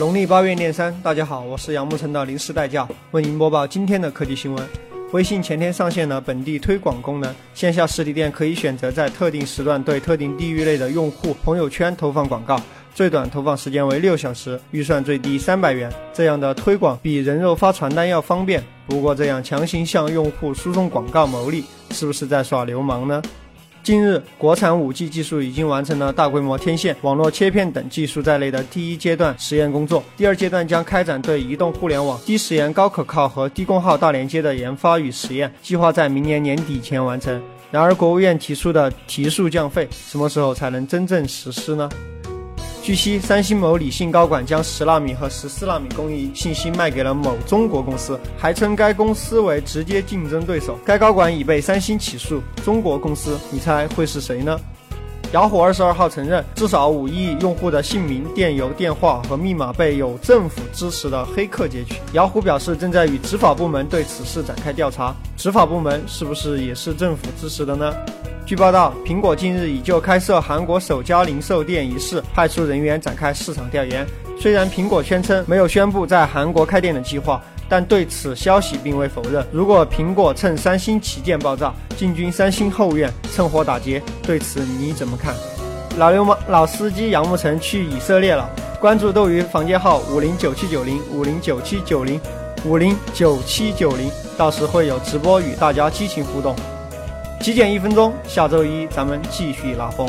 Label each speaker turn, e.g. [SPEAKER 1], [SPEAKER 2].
[SPEAKER 1] 农历八月廿三，大家好，我是杨木成的临时代驾，为您播报今天的科技新闻。微信前天上线了本地推广功能，线下实体店可以选择在特定时段对特定地域内的用户朋友圈投放广告，最短投放时间为六小时，预算最低三百元。这样的推广比人肉发传单要方便。不过，这样强行向用户输送广告牟利，是不是在耍流氓呢？近日，国产 5G 技术已经完成了大规模天线、网络切片等技术在内的第一阶段实验工作。第二阶段将开展对移动互联网低时延、高可靠和低功耗大连接的研发与实验，计划在明年年底前完成。然而，国务院提出的提速降费，什么时候才能真正实施呢？据悉，三星某李姓高管将十纳米和十四纳米工艺信息卖给了某中国公司，还称该公司为直接竞争对手。该高管已被三星起诉。中国公司，你猜会是谁呢？雅虎二十二号承认，至少五亿用户的姓名、电邮、电话和密码被有政府支持的黑客截取。雅虎表示，正在与执法部门对此事展开调查。执法部门是不是也是政府支持的呢？据报道，苹果近日已就开设韩国首家零售店一事派出人员展开市场调研。虽然苹果宣称没有宣布在韩国开店的计划，但对此消息并未否认。如果苹果趁三星旗舰爆炸进军三星后院，趁火打劫，对此你怎么看？老流氓老司机杨慕辰去以色列了。关注斗鱼房间号五零九七九零五零九七九零五零九七九零，到时会有直播与大家激情互动。极简一分钟，下周一咱们继续拉风。